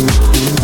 Música